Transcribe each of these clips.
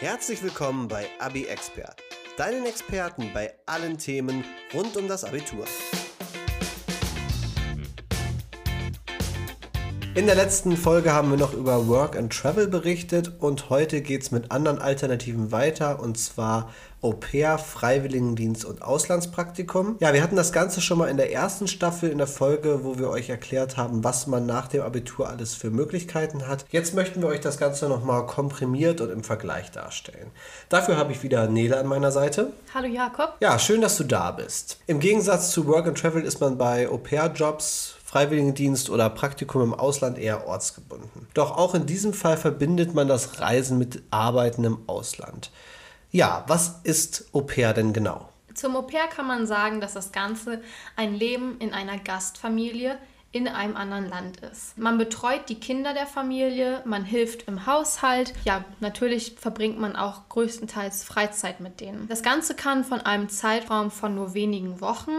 Herzlich willkommen bei Abi Expert, deinen Experten bei allen Themen rund um das Abitur. In der letzten Folge haben wir noch über Work and Travel berichtet und heute geht es mit anderen Alternativen weiter und zwar Au pair, Freiwilligendienst und Auslandspraktikum. Ja, wir hatten das Ganze schon mal in der ersten Staffel in der Folge, wo wir euch erklärt haben, was man nach dem Abitur alles für Möglichkeiten hat. Jetzt möchten wir euch das Ganze nochmal komprimiert und im Vergleich darstellen. Dafür habe ich wieder Nele an meiner Seite. Hallo Jakob. Ja, schön, dass du da bist. Im Gegensatz zu Work and Travel ist man bei Au pair-Jobs Freiwilligendienst oder Praktikum im Ausland eher ortsgebunden. Doch auch in diesem Fall verbindet man das Reisen mit Arbeiten im Ausland. Ja, was ist Au pair denn genau? Zum Au pair kann man sagen, dass das Ganze ein Leben in einer Gastfamilie in einem anderen Land ist. Man betreut die Kinder der Familie, man hilft im Haushalt. Ja, natürlich verbringt man auch größtenteils Freizeit mit denen. Das Ganze kann von einem Zeitraum von nur wenigen Wochen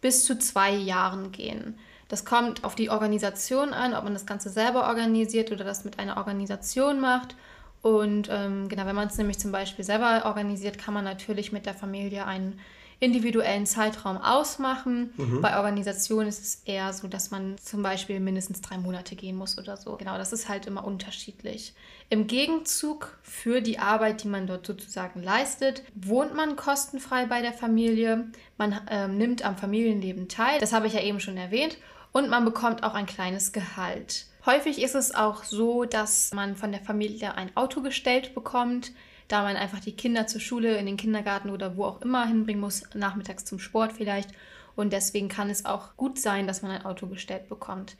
bis zu zwei Jahren gehen. Das kommt auf die Organisation an, ob man das Ganze selber organisiert oder das mit einer Organisation macht. Und ähm, genau, wenn man es nämlich zum Beispiel selber organisiert, kann man natürlich mit der Familie einen individuellen Zeitraum ausmachen. Mhm. Bei Organisationen ist es eher so, dass man zum Beispiel mindestens drei Monate gehen muss oder so. Genau, das ist halt immer unterschiedlich. Im Gegenzug für die Arbeit, die man dort sozusagen leistet, wohnt man kostenfrei bei der Familie. Man ähm, nimmt am Familienleben teil. Das habe ich ja eben schon erwähnt und man bekommt auch ein kleines Gehalt. Häufig ist es auch so, dass man von der Familie ein Auto gestellt bekommt, da man einfach die Kinder zur Schule, in den Kindergarten oder wo auch immer hinbringen muss, nachmittags zum Sport vielleicht. Und deswegen kann es auch gut sein, dass man ein Auto gestellt bekommt.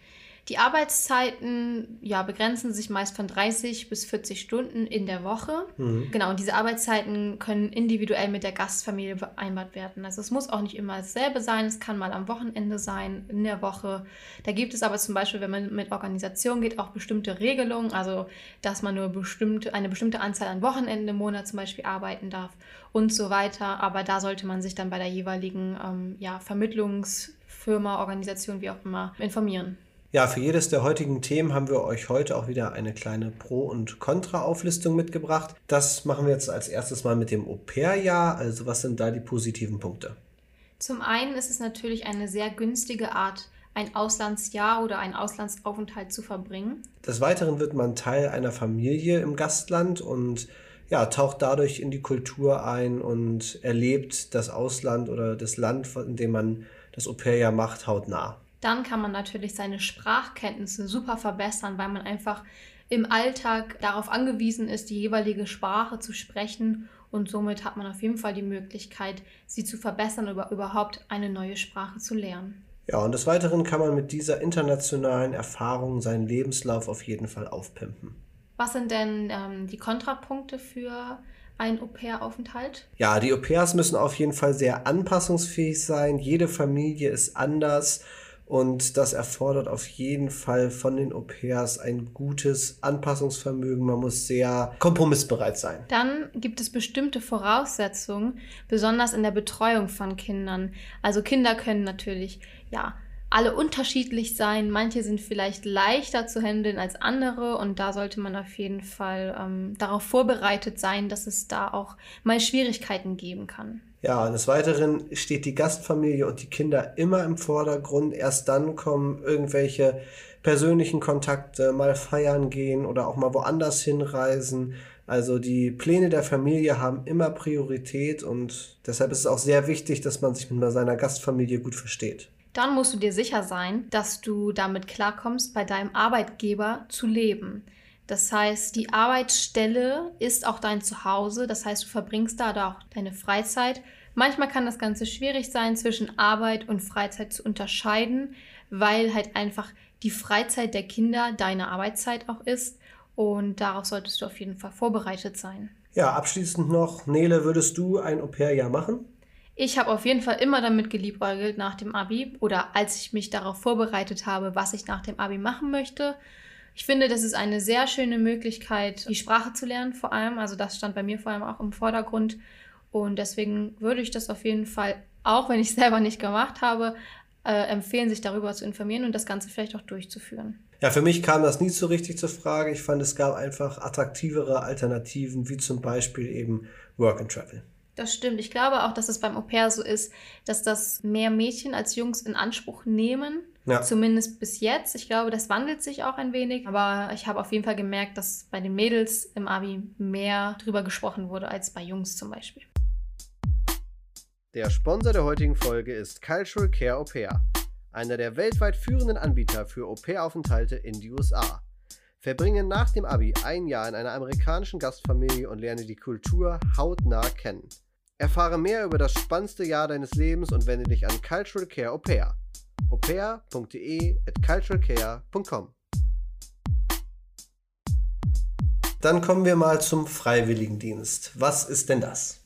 Die Arbeitszeiten ja, begrenzen sich meist von 30 bis 40 Stunden in der Woche. Mhm. Genau, und diese Arbeitszeiten können individuell mit der Gastfamilie vereinbart werden. Also es muss auch nicht immer dasselbe sein, es kann mal am Wochenende sein, in der Woche. Da gibt es aber zum Beispiel, wenn man mit Organisation geht, auch bestimmte Regelungen, also dass man nur bestimmte, eine bestimmte Anzahl an Wochenenden im Monat zum Beispiel arbeiten darf und so weiter. Aber da sollte man sich dann bei der jeweiligen ähm, ja, Vermittlungsfirma, Organisation, wie auch immer, informieren. Ja, für jedes der heutigen Themen haben wir euch heute auch wieder eine kleine Pro- und Contra-Auflistung mitgebracht. Das machen wir jetzt als erstes mal mit dem Au-pair-Jahr. Also was sind da die positiven Punkte? Zum einen ist es natürlich eine sehr günstige Art, ein Auslandsjahr oder einen Auslandsaufenthalt zu verbringen. Des Weiteren wird man Teil einer Familie im Gastland und ja, taucht dadurch in die Kultur ein und erlebt das Ausland oder das Land, in dem man das Au-pair-Jahr macht, hautnah. Dann kann man natürlich seine Sprachkenntnisse super verbessern, weil man einfach im Alltag darauf angewiesen ist, die jeweilige Sprache zu sprechen und somit hat man auf jeden Fall die Möglichkeit, sie zu verbessern oder überhaupt eine neue Sprache zu lernen. Ja, und des Weiteren kann man mit dieser internationalen Erfahrung seinen Lebenslauf auf jeden Fall aufpimpen. Was sind denn ähm, die Kontrapunkte für einen Au-pair-Aufenthalt? Ja, die Au-pairs müssen auf jeden Fall sehr anpassungsfähig sein. Jede Familie ist anders. Und das erfordert auf jeden Fall von den Au-pairs ein gutes Anpassungsvermögen. Man muss sehr kompromissbereit sein. Dann gibt es bestimmte Voraussetzungen, besonders in der Betreuung von Kindern. Also Kinder können natürlich, ja, alle unterschiedlich sein. Manche sind vielleicht leichter zu handeln als andere und da sollte man auf jeden Fall ähm, darauf vorbereitet sein, dass es da auch mal Schwierigkeiten geben kann. Ja, des Weiteren steht die Gastfamilie und die Kinder immer im Vordergrund. Erst dann kommen irgendwelche persönlichen Kontakte, mal feiern gehen oder auch mal woanders hinreisen. Also die Pläne der Familie haben immer Priorität und deshalb ist es auch sehr wichtig, dass man sich mit seiner Gastfamilie gut versteht. Dann musst du dir sicher sein, dass du damit klarkommst, bei deinem Arbeitgeber zu leben. Das heißt, die Arbeitsstelle ist auch dein Zuhause. Das heißt, du verbringst da auch deine Freizeit. Manchmal kann das Ganze schwierig sein, zwischen Arbeit und Freizeit zu unterscheiden, weil halt einfach die Freizeit der Kinder deine Arbeitszeit auch ist. Und darauf solltest du auf jeden Fall vorbereitet sein. Ja, abschließend noch, Nele, würdest du ein Au-pair-Jahr machen? Ich habe auf jeden Fall immer damit geliebäugelt nach dem Abi oder als ich mich darauf vorbereitet habe, was ich nach dem Abi machen möchte. Ich finde, das ist eine sehr schöne Möglichkeit, die Sprache zu lernen, vor allem. Also das stand bei mir vor allem auch im Vordergrund. Und deswegen würde ich das auf jeden Fall, auch wenn ich es selber nicht gemacht habe, äh, empfehlen, sich darüber zu informieren und das Ganze vielleicht auch durchzuführen. Ja, für mich kam das nie so richtig zur Frage. Ich fand, es gab einfach attraktivere Alternativen, wie zum Beispiel eben Work and Travel. Das stimmt. Ich glaube auch, dass es beim Au pair so ist, dass das mehr Mädchen als Jungs in Anspruch nehmen. Ja. Zumindest bis jetzt. Ich glaube, das wandelt sich auch ein wenig. Aber ich habe auf jeden Fall gemerkt, dass bei den Mädels im Abi mehr drüber gesprochen wurde als bei Jungs zum Beispiel. Der Sponsor der heutigen Folge ist Cultural Care Au pair, einer der weltweit führenden Anbieter für Au pair-Aufenthalte in die USA. Verbringe nach dem Abi ein Jahr in einer amerikanischen Gastfamilie und lerne die Kultur hautnah kennen. Erfahre mehr über das spannendste Jahr deines Lebens und wende dich an Cultural Care Au Pair. aupair.de at culturalcare.com Dann kommen wir mal zum Freiwilligendienst. Was ist denn das?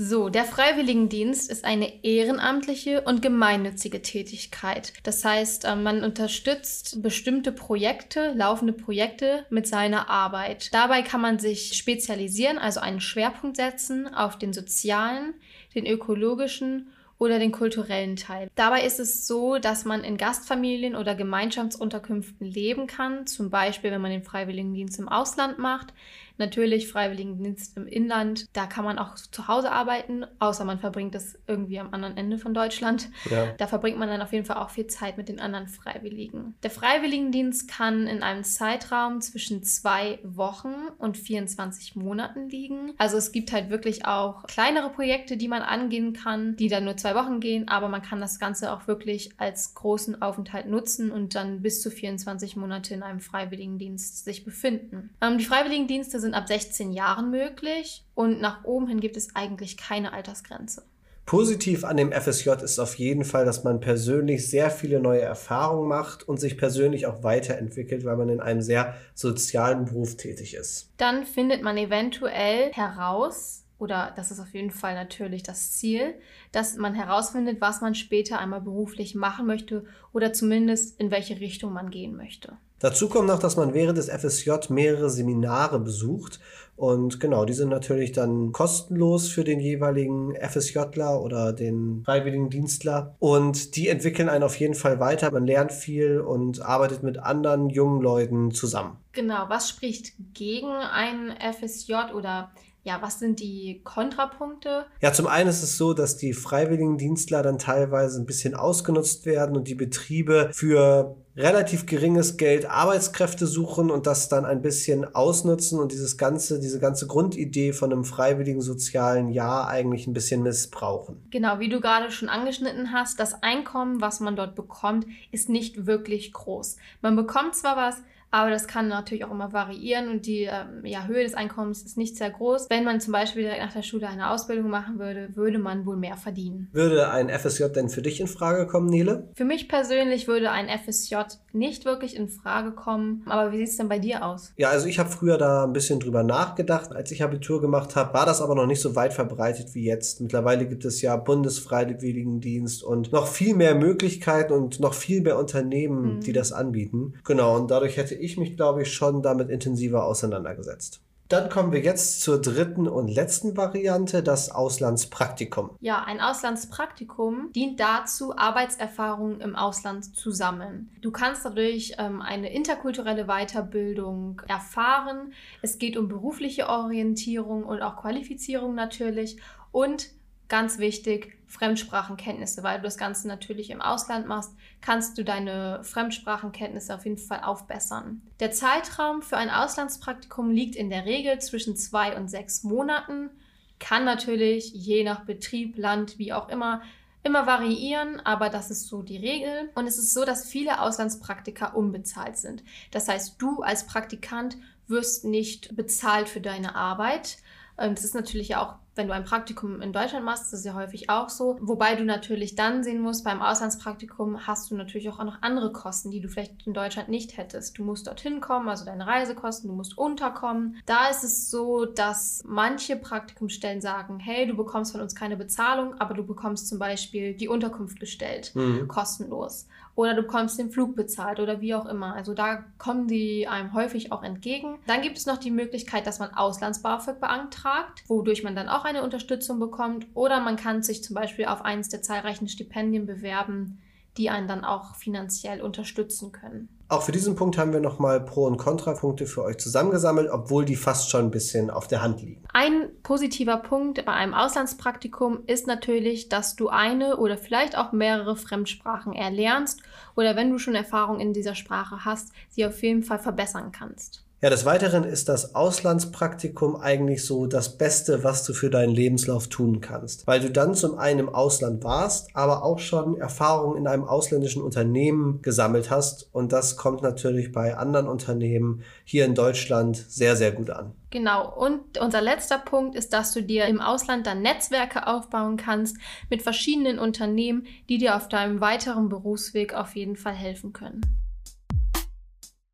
So, der Freiwilligendienst ist eine ehrenamtliche und gemeinnützige Tätigkeit. Das heißt, äh, man unterstützt bestimmte Projekte, laufende Projekte mit seiner Arbeit. Dabei kann man sich spezialisieren, also einen Schwerpunkt setzen auf den sozialen, den ökologischen oder den kulturellen Teil. Dabei ist es so, dass man in Gastfamilien oder Gemeinschaftsunterkünften leben kann, zum Beispiel wenn man den Freiwilligendienst im Ausland macht. Natürlich Freiwilligendienst im Inland, da kann man auch zu Hause arbeiten, außer man verbringt es irgendwie am anderen Ende von Deutschland. Ja. Da verbringt man dann auf jeden Fall auch viel Zeit mit den anderen Freiwilligen. Der Freiwilligendienst kann in einem Zeitraum zwischen zwei Wochen und 24 Monaten liegen. Also es gibt halt wirklich auch kleinere Projekte, die man angehen kann, die dann nur zwei Wochen gehen, aber man kann das Ganze auch wirklich als großen Aufenthalt nutzen und dann bis zu 24 Monate in einem Freiwilligendienst sich befinden. Ähm, die Freiwilligendienste sind sind ab 16 Jahren möglich und nach oben hin gibt es eigentlich keine Altersgrenze. Positiv an dem FSJ ist auf jeden Fall, dass man persönlich sehr viele neue Erfahrungen macht und sich persönlich auch weiterentwickelt, weil man in einem sehr sozialen Beruf tätig ist. Dann findet man eventuell heraus, oder das ist auf jeden Fall natürlich das Ziel, dass man herausfindet, was man später einmal beruflich machen möchte oder zumindest in welche Richtung man gehen möchte. Dazu kommt noch, dass man während des FSJ mehrere Seminare besucht. Und genau, die sind natürlich dann kostenlos für den jeweiligen FSJler oder den freiwilligen Dienstler. Und die entwickeln einen auf jeden Fall weiter. Man lernt viel und arbeitet mit anderen jungen Leuten zusammen. Genau, was spricht gegen ein FSJ oder ja, was sind die Kontrapunkte? Ja, zum einen ist es so, dass die Freiwilligendienstler dann teilweise ein bisschen ausgenutzt werden und die Betriebe für relativ geringes Geld Arbeitskräfte suchen und das dann ein bisschen ausnutzen und dieses ganze, diese ganze Grundidee von einem freiwilligen sozialen Jahr eigentlich ein bisschen missbrauchen. Genau, wie du gerade schon angeschnitten hast, das Einkommen, was man dort bekommt, ist nicht wirklich groß. Man bekommt zwar was, aber das kann natürlich auch immer variieren und die ähm, ja, Höhe des Einkommens ist nicht sehr groß. Wenn man zum Beispiel direkt nach der Schule eine Ausbildung machen würde, würde man wohl mehr verdienen. Würde ein FSJ denn für dich in Frage kommen, Nele? Für mich persönlich würde ein FSJ nicht wirklich in Frage kommen. Aber wie sieht es denn bei dir aus? Ja, also ich habe früher da ein bisschen drüber nachgedacht. Als ich Abitur gemacht habe, war das aber noch nicht so weit verbreitet wie jetzt. Mittlerweile gibt es ja Bundesfreiwilligendienst und noch viel mehr Möglichkeiten und noch viel mehr Unternehmen, mhm. die das anbieten. Genau, und dadurch hätte ich mich, glaube ich, schon damit intensiver auseinandergesetzt. Dann kommen wir jetzt zur dritten und letzten Variante, das Auslandspraktikum. Ja, ein Auslandspraktikum dient dazu, Arbeitserfahrungen im Ausland zu sammeln. Du kannst dadurch ähm, eine interkulturelle Weiterbildung erfahren. Es geht um berufliche Orientierung und auch Qualifizierung natürlich. Und ganz wichtig, Fremdsprachenkenntnisse, weil du das Ganze natürlich im Ausland machst, kannst du deine Fremdsprachenkenntnisse auf jeden Fall aufbessern. Der Zeitraum für ein Auslandspraktikum liegt in der Regel zwischen zwei und sechs Monaten, kann natürlich je nach Betrieb, Land, wie auch immer, immer variieren, aber das ist so die Regel. Und es ist so, dass viele Auslandspraktika unbezahlt sind. Das heißt, du als Praktikant wirst nicht bezahlt für deine Arbeit. Ähm, das ist natürlich auch wenn du ein Praktikum in Deutschland machst, das ist ja häufig auch so. Wobei du natürlich dann sehen musst, beim Auslandspraktikum hast du natürlich auch noch andere Kosten, die du vielleicht in Deutschland nicht hättest. Du musst dorthin kommen, also deine Reisekosten, du musst unterkommen. Da ist es so, dass manche Praktikumsstellen sagen, hey, du bekommst von uns keine Bezahlung, aber du bekommst zum Beispiel die Unterkunft gestellt, mhm. kostenlos oder du bekommst den Flug bezahlt oder wie auch immer. Also da kommen die einem häufig auch entgegen. Dann gibt es noch die Möglichkeit, dass man Auslands-BAföG beantragt, wodurch man dann auch eine Unterstützung bekommt oder man kann sich zum Beispiel auf eines der zahlreichen Stipendien bewerben, die einen dann auch finanziell unterstützen können. Auch für diesen Punkt haben wir nochmal Pro- und Kontrapunkte für euch zusammengesammelt, obwohl die fast schon ein bisschen auf der Hand liegen. Ein positiver Punkt bei einem Auslandspraktikum ist natürlich, dass du eine oder vielleicht auch mehrere Fremdsprachen erlernst oder wenn du schon Erfahrung in dieser Sprache hast, sie auf jeden Fall verbessern kannst. Ja, des Weiteren ist das Auslandspraktikum eigentlich so das Beste, was du für deinen Lebenslauf tun kannst, weil du dann zum einen im Ausland warst, aber auch schon Erfahrungen in einem ausländischen Unternehmen gesammelt hast und das kommt natürlich bei anderen Unternehmen hier in Deutschland sehr, sehr gut an. Genau, und unser letzter Punkt ist, dass du dir im Ausland dann Netzwerke aufbauen kannst mit verschiedenen Unternehmen, die dir auf deinem weiteren Berufsweg auf jeden Fall helfen können.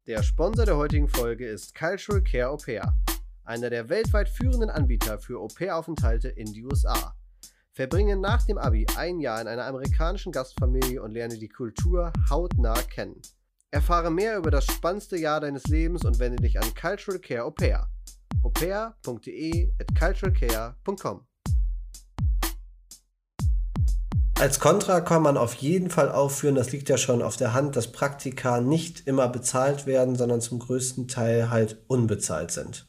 Der Sponsor der heutigen Folge ist Cultural Care Au Pair, einer der weltweit führenden Anbieter für Au-pair-Aufenthalte in die USA. Verbringe nach dem Abi ein Jahr in einer amerikanischen Gastfamilie und lerne die Kultur hautnah kennen. Erfahre mehr über das spannendste Jahr deines Lebens und wende dich an Cultural Care Au Pair. aupair.de at culturalcare.com Als Kontra kann man auf jeden Fall aufführen, das liegt ja schon auf der Hand, dass Praktika nicht immer bezahlt werden, sondern zum größten Teil halt unbezahlt sind.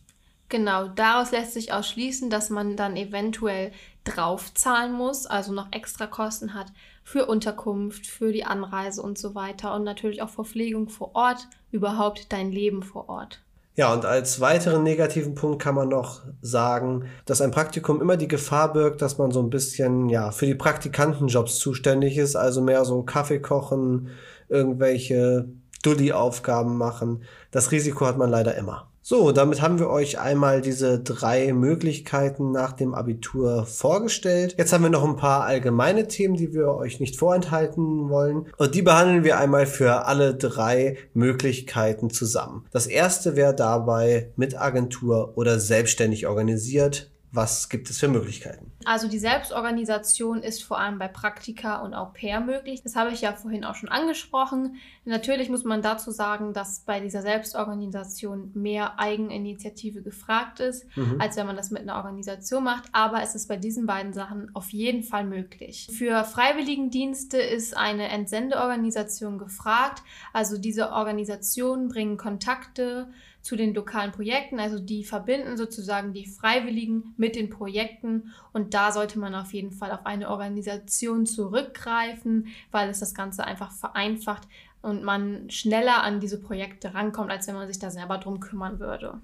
Genau, daraus lässt sich auch schließen, dass man dann eventuell draufzahlen muss, also noch extra Kosten hat für Unterkunft, für die Anreise und so weiter und natürlich auch Verpflegung vor Ort, überhaupt dein Leben vor Ort. Ja, und als weiteren negativen Punkt kann man noch sagen, dass ein Praktikum immer die Gefahr birgt, dass man so ein bisschen, ja, für die Praktikantenjobs zuständig ist, also mehr so Kaffee kochen, irgendwelche Dulli-Aufgaben machen. Das Risiko hat man leider immer. So, damit haben wir euch einmal diese drei Möglichkeiten nach dem Abitur vorgestellt. Jetzt haben wir noch ein paar allgemeine Themen, die wir euch nicht vorenthalten wollen. Und die behandeln wir einmal für alle drei Möglichkeiten zusammen. Das erste wäre dabei mit Agentur oder selbstständig organisiert. Was gibt es für Möglichkeiten? Also die Selbstorganisation ist vor allem bei Praktika und Au pair möglich. Das habe ich ja vorhin auch schon angesprochen. Natürlich muss man dazu sagen, dass bei dieser Selbstorganisation mehr Eigeninitiative gefragt ist, mhm. als wenn man das mit einer Organisation macht. Aber es ist bei diesen beiden Sachen auf jeden Fall möglich. Für Freiwilligendienste ist eine Entsendeorganisation gefragt. Also diese Organisationen bringen Kontakte zu den lokalen Projekten. Also die verbinden sozusagen die Freiwilligen mit den Projekten und da sollte man auf jeden Fall auf eine Organisation zurückgreifen, weil es das Ganze einfach vereinfacht und man schneller an diese Projekte rankommt, als wenn man sich da selber drum kümmern würde.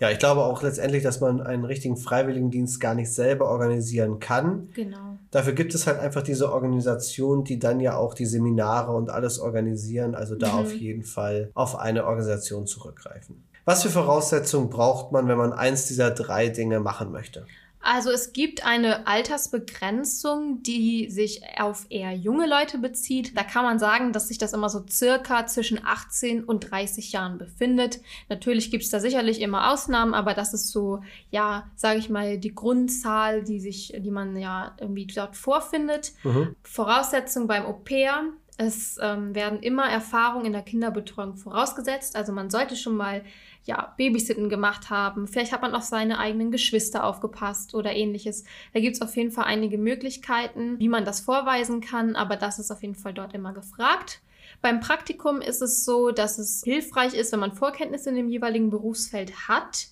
Ja, ich glaube auch letztendlich, dass man einen richtigen Freiwilligendienst gar nicht selber organisieren kann. Genau. Dafür gibt es halt einfach diese Organisation, die dann ja auch die Seminare und alles organisieren. Also da mhm. auf jeden Fall auf eine Organisation zurückgreifen. Was für Voraussetzungen braucht man, wenn man eins dieser drei Dinge machen möchte? Also es gibt eine Altersbegrenzung, die sich auf eher junge Leute bezieht. Da kann man sagen, dass sich das immer so circa zwischen 18 und 30 Jahren befindet. Natürlich gibt es da sicherlich immer Ausnahmen, aber das ist so, ja, sage ich mal, die Grundzahl, die sich, die man ja irgendwie dort vorfindet. Mhm. Voraussetzung beim Au pair es ähm, werden immer Erfahrungen in der Kinderbetreuung vorausgesetzt. Also man sollte schon mal ja, Babysitten gemacht haben. Vielleicht hat man auf seine eigenen Geschwister aufgepasst oder ähnliches. Da gibt es auf jeden Fall einige Möglichkeiten, wie man das vorweisen kann, aber das ist auf jeden Fall dort immer gefragt. Beim Praktikum ist es so, dass es hilfreich ist, wenn man Vorkenntnisse in dem jeweiligen Berufsfeld hat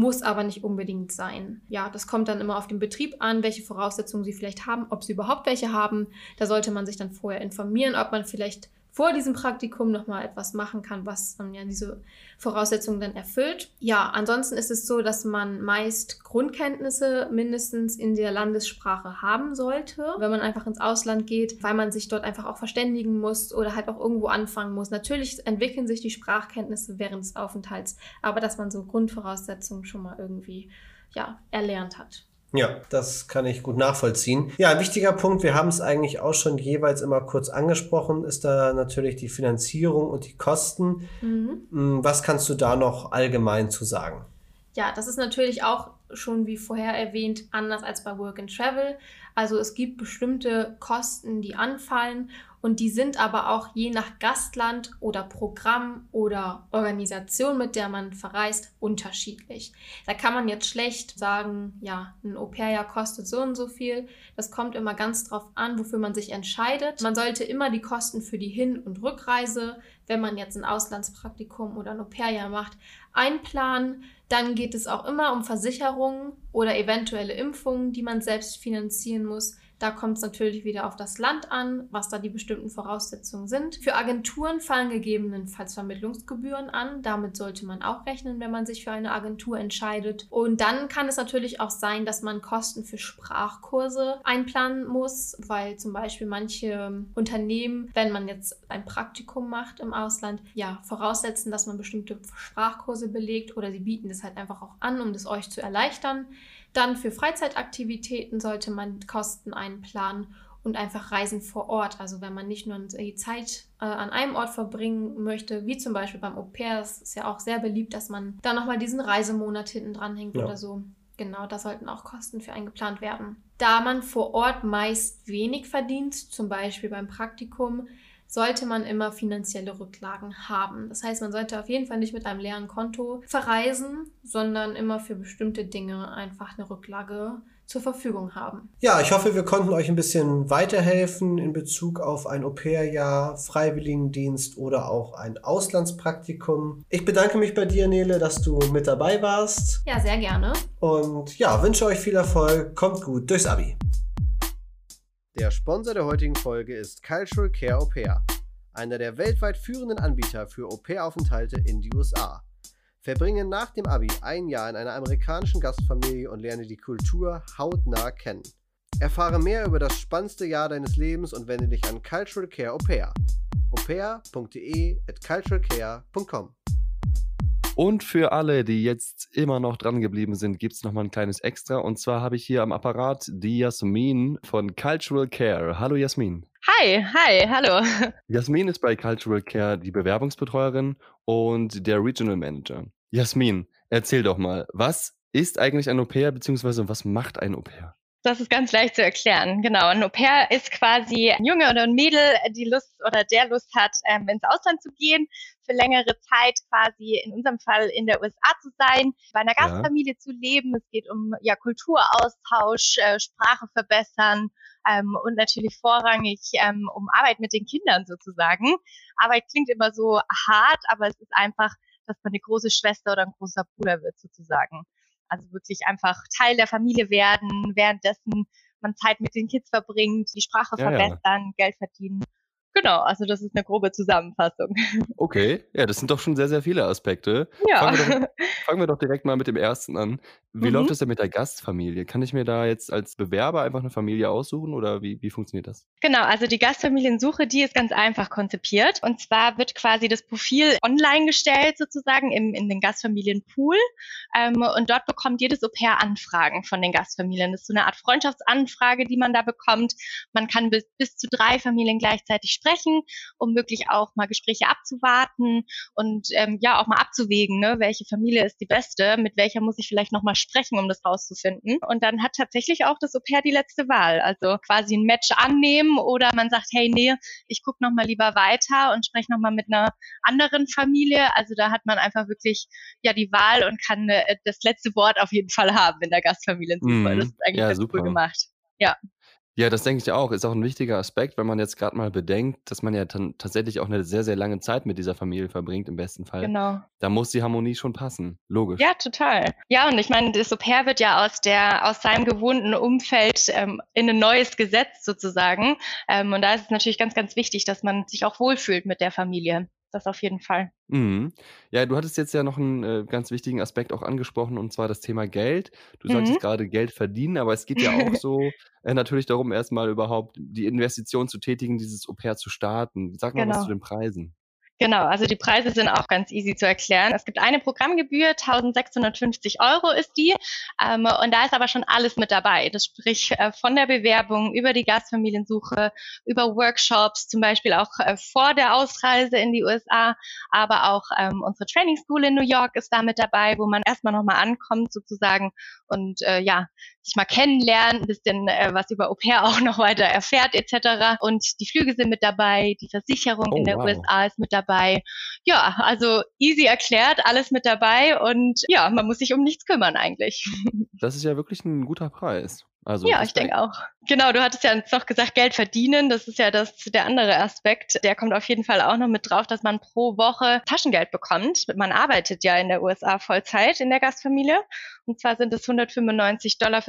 muss aber nicht unbedingt sein. Ja, das kommt dann immer auf den Betrieb an, welche Voraussetzungen sie vielleicht haben, ob sie überhaupt welche haben. Da sollte man sich dann vorher informieren, ob man vielleicht vor diesem Praktikum nochmal etwas machen kann, was dann ja diese Voraussetzungen dann erfüllt. Ja, ansonsten ist es so, dass man meist Grundkenntnisse mindestens in der Landessprache haben sollte, wenn man einfach ins Ausland geht, weil man sich dort einfach auch verständigen muss oder halt auch irgendwo anfangen muss. Natürlich entwickeln sich die Sprachkenntnisse während des Aufenthalts, aber dass man so Grundvoraussetzungen schon mal irgendwie ja, erlernt hat. Ja, das kann ich gut nachvollziehen. Ja, ein wichtiger Punkt, wir haben es eigentlich auch schon jeweils immer kurz angesprochen, ist da natürlich die Finanzierung und die Kosten. Mhm. Hm, was kannst du da noch allgemein zu sagen? Ja, das ist natürlich auch schon wie vorher erwähnt anders als bei Work and Travel. Also es gibt bestimmte Kosten, die anfallen Und die sind aber auch je nach Gastland oder Programm oder Organisation, mit der man verreist, unterschiedlich. Da kann man jetzt schlecht sagen, ja, ein Au-pair-Jahr kostet so und so viel. Das kommt immer ganz drauf an, wofür man sich entscheidet. Man sollte immer die Kosten für die Hin- und Rückreise, wenn man jetzt ein Auslandspraktikum oder ein Au-pair-Jahr macht, einplanen. Dann geht es auch immer um Versicherungen oder eventuelle Impfungen, die man selbst finanzieren muss. Da kommt es natürlich wieder auf das Land an, was da die bestimmten Voraussetzungen sind. Für Agenturen fallen gegebenenfalls Vermittlungsgebühren an. Damit sollte man auch rechnen, wenn man sich für eine Agentur entscheidet. Und dann kann es natürlich auch sein, dass man Kosten für Sprachkurse einplanen muss, weil zum Beispiel manche Unternehmen, wenn man jetzt ein Praktikum macht im Ausland, ja, voraussetzen, dass man bestimmte Sprachkurse belegt oder sie bieten das halt einfach auch an, um das euch zu erleichtern. Dann für Freizeitaktivitäten sollte man Kosten einplanen und einfach Reisen vor Ort. Also wenn man nicht nur die Zeit äh, an einem Ort verbringen möchte, wie zum Beispiel beim Au pair, es ist ja auch sehr beliebt, dass man da nochmal diesen Reisemonat hinten dran hängt ja. oder so. Genau, da sollten auch Kosten für eingeplant werden. Da man vor Ort meist wenig verdient, zum Beispiel beim Praktikum, sollte man immer finanzielle Rücklagen haben. Das heißt, man sollte auf jeden Fall nicht mit einem leeren Konto verreisen, sondern immer für bestimmte Dinge einfach eine Rücklage zur Verfügung haben. Ja, ich hoffe, wir konnten euch ein bisschen weiterhelfen in Bezug auf ein Au-pair-Jahr, Freiwilligendienst oder auch ein Auslandspraktikum. Ich bedanke mich bei dir, Nele, dass du mit dabei warst. Ja, sehr gerne. Und ja, wünsche euch viel Erfolg. Kommt gut durchs Abi. Der Sponsor der heutigen Folge ist Cultural Care Au Pair, einer der weltweit führenden Anbieter für Au-pair-Aufenthalte in die USA. Verbringe nach dem Abi ein Jahr in einer amerikanischen Gastfamilie und lerne die Kultur hautnah kennen. Erfahre mehr über das spannendste Jahr deines Lebens und wende dich an Cultural Care Au Pair. aupair.de at culturalcare.com und für alle, die jetzt immer noch dran geblieben sind, gibt es nochmal ein kleines Extra. Und zwar habe ich hier am Apparat die Jasmin von Cultural Care. Hallo Jasmin. Hi, hi, hallo. Jasmin ist bei Cultural Care die Bewerbungsbetreuerin und der Regional Manager. Jasmin, erzähl doch mal, was ist eigentlich ein Au-pair, beziehungsweise was macht ein Au-pair? Das ist ganz leicht zu erklären. Genau. Ein Au-pair ist quasi ein Junge oder ein Mädel, die Lust oder der Lust hat, ähm, ins Ausland zu gehen, für längere Zeit quasi in unserem Fall in der USA zu sein, bei einer Gastfamilie ja. zu leben. Es geht um ja Kulturaustausch, äh, Sprache verbessern ähm, und natürlich vorrangig ähm, um Arbeit mit den Kindern sozusagen. Arbeit klingt immer so hart, aber es ist einfach, dass man eine große Schwester oder ein großer Bruder wird sozusagen. Also wirklich einfach Teil der Familie werden, währenddessen man Zeit mit den Kids verbringt, die Sprache ja, verbessern, ja. Geld verdienen Genau, also das ist eine grobe Zusammenfassung. Okay, ja, das sind doch schon sehr, sehr viele Aspekte. Ja. Fangen wir doch, fangen wir doch direkt mal mit dem ersten an. Wie mhm. läuft es denn mit der Gastfamilie? Kann ich mir da jetzt als Bewerber einfach eine Familie aussuchen oder wie, wie funktioniert das? Genau, also die Gastfamiliensuche, die ist ganz einfach konzipiert. Und zwar wird quasi das Profil online gestellt, sozusagen im, in den Gastfamilienpool. Ähm, und dort bekommt jedes Au-pair Anfragen von den Gastfamilien. Das ist so eine Art Freundschaftsanfrage, die man da bekommt. Man kann bis, bis zu drei Familien gleichzeitig sprechen, um wirklich auch mal Gespräche abzuwarten und ähm, ja auch mal abzuwägen, ne, welche Familie ist die beste, mit welcher muss ich vielleicht noch mal sprechen, um das rauszufinden. Und dann hat tatsächlich auch das Au-pair die letzte Wahl, also quasi ein Match annehmen oder man sagt, hey, nee, ich gucke noch mal lieber weiter und spreche noch mal mit einer anderen Familie. Also da hat man einfach wirklich ja die Wahl und kann äh, das letzte Wort auf jeden Fall haben in der Gastfamiliensuche. Mm, das ist eigentlich ja, super. cool gemacht. Ja. Ja, das denke ich auch. Ist auch ein wichtiger Aspekt, wenn man jetzt gerade mal bedenkt, dass man ja dann tatsächlich auch eine sehr, sehr lange Zeit mit dieser Familie verbringt, im besten Fall. Genau. Da muss die Harmonie schon passen. Logisch. Ja, total. Ja, und ich meine, das Au-pair wird ja aus der, aus seinem gewohnten Umfeld ähm, in ein neues Gesetz sozusagen. Ähm, und da ist es natürlich ganz, ganz wichtig, dass man sich auch wohlfühlt mit der Familie das auf jeden Fall. Mhm. Ja, du hattest jetzt ja noch einen äh, ganz wichtigen Aspekt auch angesprochen, und zwar das Thema Geld. Du mhm. sagtest gerade Geld verdienen, aber es geht ja auch so äh, natürlich darum, erstmal überhaupt die Investition zu tätigen, dieses Au-pair zu starten. Sag mal genau. was zu den Preisen. Genau, also die Preise sind auch ganz easy zu erklären. Es gibt eine Programmgebühr, 1650 Euro ist die. Ähm, und da ist aber schon alles mit dabei. Das sprich äh, von der Bewerbung über die Gastfamiliensuche, über Workshops, zum Beispiel auch äh, vor der Ausreise in die USA, aber auch ähm, unsere Training School in New York ist da mit dabei, wo man erstmal nochmal ankommt sozusagen und äh, ja, sich mal kennenlernen, ein bisschen äh, was über Au pair auch noch weiter erfährt etc. Und die Flüge sind mit dabei, die Versicherung oh, in der wow. USA ist mit dabei. Ja, also easy erklärt, alles mit dabei und ja, man muss sich um nichts kümmern eigentlich. Das ist ja wirklich ein guter Preis. Also ja, ich denke auch. Genau, du hattest ja noch gesagt, Geld verdienen. Das ist ja das, der andere Aspekt. Der kommt auf jeden Fall auch noch mit drauf, dass man pro Woche Taschengeld bekommt. Man arbeitet ja in der USA Vollzeit in der Gastfamilie. Und zwar sind es 195,75 Dollar,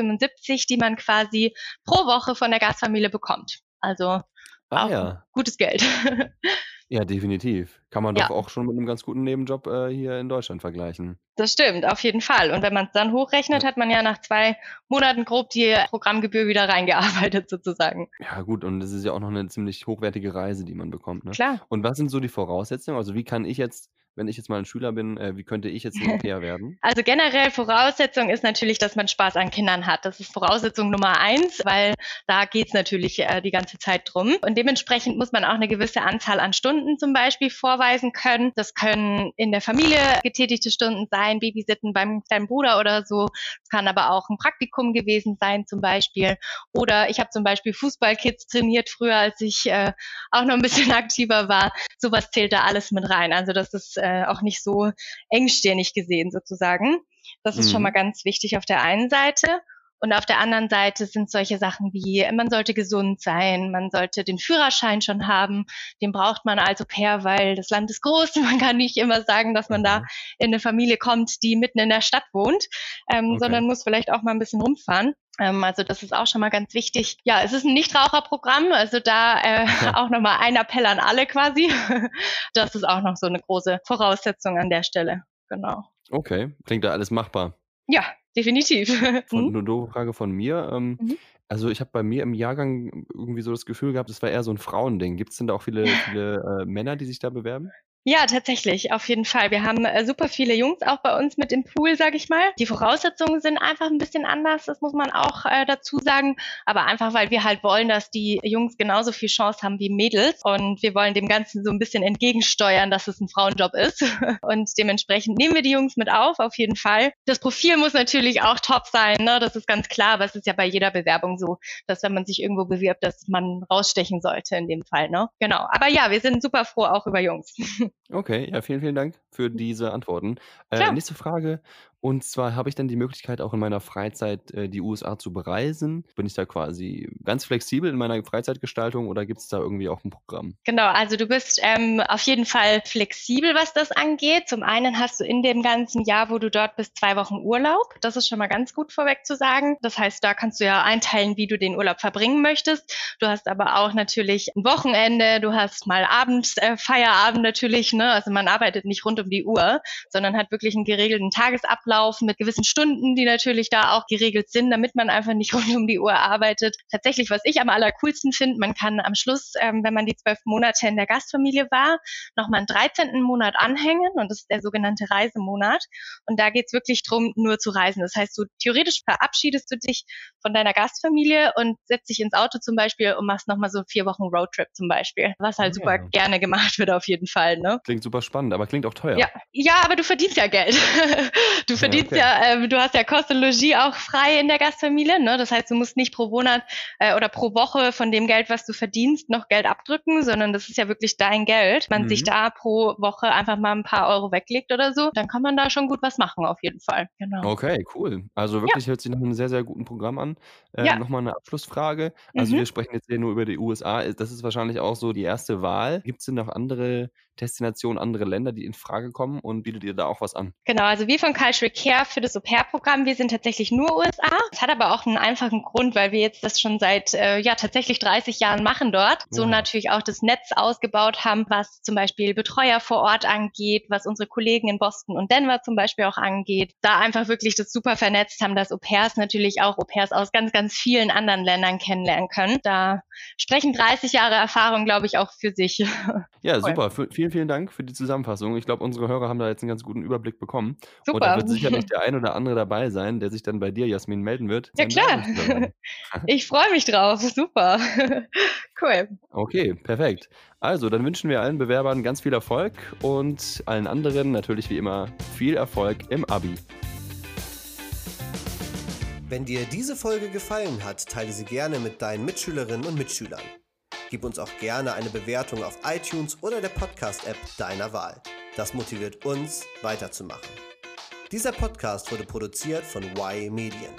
die man quasi pro Woche von der Gastfamilie bekommt. Also ah, ja. gutes Geld. Ja, definitiv. Kann man Ja. doch auch schon mit einem ganz guten Nebenjob, äh, hier in Deutschland vergleichen. Das stimmt, auf jeden Fall. Und wenn man es dann hochrechnet, Ja. hat man ja nach zwei Monaten grob die Programmgebühr wieder reingearbeitet sozusagen. Ja gut, und es ist ja auch noch eine ziemlich hochwertige Reise, die man bekommt, ne? Klar. Und was sind so die Voraussetzungen? Also, wie kann ich jetzt wenn ich jetzt mal ein Schüler bin, äh, wie könnte ich jetzt ein Au-pair werden? Also generell Voraussetzung ist natürlich, dass man Spaß an Kindern hat. Das ist Voraussetzung Nummer eins, weil da geht's natürlich äh, die ganze Zeit drum. Und dementsprechend muss man auch eine gewisse Anzahl an Stunden zum Beispiel vorweisen können. Das können in der Familie getätigte Stunden sein, Babysitten beim kleinen Bruder oder so. Es kann aber auch ein Praktikum gewesen sein zum Beispiel. Oder ich habe zum Beispiel Fußballkids trainiert früher, als ich äh, auch noch ein bisschen aktiver war. Sowas zählt da alles mit rein. Also das ist äh, auch nicht so engstirnig gesehen sozusagen. Das ist mhm. schon mal ganz wichtig auf der einen Seite. Und auf der anderen Seite sind solche Sachen wie, man sollte gesund sein, man sollte den Führerschein schon haben. Den braucht man als Au pair, weil das Land ist groß. Man kann nicht immer sagen, dass man da mhm. in eine Familie kommt, die mitten in der Stadt wohnt, ähm, okay. sondern muss vielleicht auch mal ein bisschen rumfahren. Ähm, also das ist auch schon mal ganz wichtig. Ja, es ist ein Nichtraucherprogramm, also da äh, ja. auch nochmal ein Appell an alle quasi. Das ist auch noch so eine große Voraussetzung an der Stelle. Genau. Okay, klingt da alles machbar. Ja, definitiv. Von, hm? Eine doofe Frage von mir. Ähm, mhm. Also ich habe bei mir im Jahrgang irgendwie so das Gefühl gehabt, es war eher so ein Frauending. Gibt es denn da auch viele, viele äh, Männer, die sich da bewerben? Ja, tatsächlich, auf jeden Fall. Wir haben äh, super viele Jungs auch bei uns mit im Pool, sag ich mal. Die Voraussetzungen sind einfach ein bisschen anders, das muss man auch äh, dazu sagen. Aber einfach, weil wir halt wollen, dass die Jungs genauso viel Chance haben wie Mädels. Und wir wollen dem Ganzen so ein bisschen entgegensteuern, dass es ein Frauenjob ist. Und dementsprechend nehmen wir die Jungs mit auf, auf jeden Fall. Das Profil muss natürlich auch top sein, ne? das ist ganz klar. Aber es ist ja bei jeder Bewerbung so, dass wenn man sich irgendwo bewirbt, dass man rausstechen sollte in dem Fall. Ne? Genau. Aber ja, wir sind super froh auch über Jungs. Okay, ja, vielen, vielen Dank für diese Antworten. Äh, nächste Frage. Und zwar habe ich dann die Möglichkeit, auch in meiner Freizeit äh, die USA zu bereisen. Bin ich da quasi ganz flexibel in meiner Freizeitgestaltung oder gibt es da irgendwie auch ein Programm? Genau, also du bist ähm, auf jeden Fall flexibel, was das angeht. Zum einen hast du in dem ganzen Jahr, wo du dort bist, zwei Wochen Urlaub. Das ist schon mal ganz gut vorweg zu sagen. Das heißt, da kannst du ja einteilen, wie du den Urlaub verbringen möchtest. Du hast aber auch natürlich ein Wochenende, du hast mal abends, äh, Feierabend natürlich. Ne? Also man arbeitet nicht rund um die Uhr, sondern hat wirklich einen geregelten Tagesablauf Ablauf mit gewissen Stunden, die natürlich da auch geregelt sind, damit man einfach nicht rund um die Uhr arbeitet. Tatsächlich, was ich am allercoolsten finde, man kann am Schluss, ähm, wenn man die zwölf Monate in der Gastfamilie war, nochmal einen 13. Monat anhängen und das ist der sogenannte Reisemonat. Und da geht's wirklich drum, nur zu reisen. Das heißt, du theoretisch verabschiedest du dich von deiner Gastfamilie und setzt dich ins Auto zum Beispiel und machst nochmal so vier Wochen Roadtrip zum Beispiel, was halt ja. super gerne gemacht wird auf jeden Fall. Ne? Klingt super spannend, aber klingt auch teuer. Ja, ja aber du verdienst ja Geld. du verdienst ja, okay. ja äh, du hast ja Kost und Logis auch frei in der Gastfamilie. Ne? Das heißt, du musst nicht pro Monat äh, oder pro Woche von dem Geld, was du verdienst, noch Geld abdrücken, sondern das ist ja wirklich dein Geld. Man mhm. sich da pro Woche einfach mal ein paar Euro weglegt oder so, dann kann man da schon gut was machen auf jeden Fall. Genau. Okay, cool. Also wirklich ja. hört sich nach einem sehr, sehr guten Programm an. Äh, ja. Nochmal eine Abschlussfrage. Also mhm. wir sprechen jetzt hier nur über die USA. Das ist wahrscheinlich auch so die erste Wahl. Gibt es denn noch andere Destinationen, andere Länder, die in Frage kommen und bietet ihr da auch was an? Genau, also wir von Cultural Care für das Au-pair-Programm, wir sind tatsächlich nur USA. Es hat aber auch einen einfachen Grund, weil wir jetzt das schon seit äh, ja tatsächlich 30 Jahren machen dort. So ja. natürlich auch das Netz ausgebaut haben, was zum Beispiel Betreuer vor Ort angeht, was unsere Kollegen in Boston und Denver zum Beispiel auch angeht. Da einfach wirklich das super vernetzt haben, dass Au-pairs natürlich auch Au-pairs aus ganz, ganz vielen anderen Ländern kennenlernen können. Da sprechen 30 Jahre Erfahrung, glaube ich, auch für sich. Ja, super. Vielen, vielen Dank für die Zusammenfassung. Ich glaube, unsere Hörer haben da jetzt einen ganz guten Überblick bekommen. Super. Und da wird sicher noch der ein oder andere dabei sein, der sich dann bei dir, Jasmin, melden wird. Ja, klar. Ich freue mich drauf. Super. Cool. Okay, perfekt. Also, dann wünschen wir allen Bewerbern ganz viel Erfolg und allen anderen natürlich wie immer viel Erfolg im Abi. Wenn dir diese Folge gefallen hat, teile sie gerne mit deinen Mitschülerinnen und Mitschülern. Gib uns auch gerne eine Bewertung auf iTunes oder der Podcast-App deiner Wahl. Das motiviert uns, weiterzumachen. Dieser Podcast wurde produziert von Y Medien.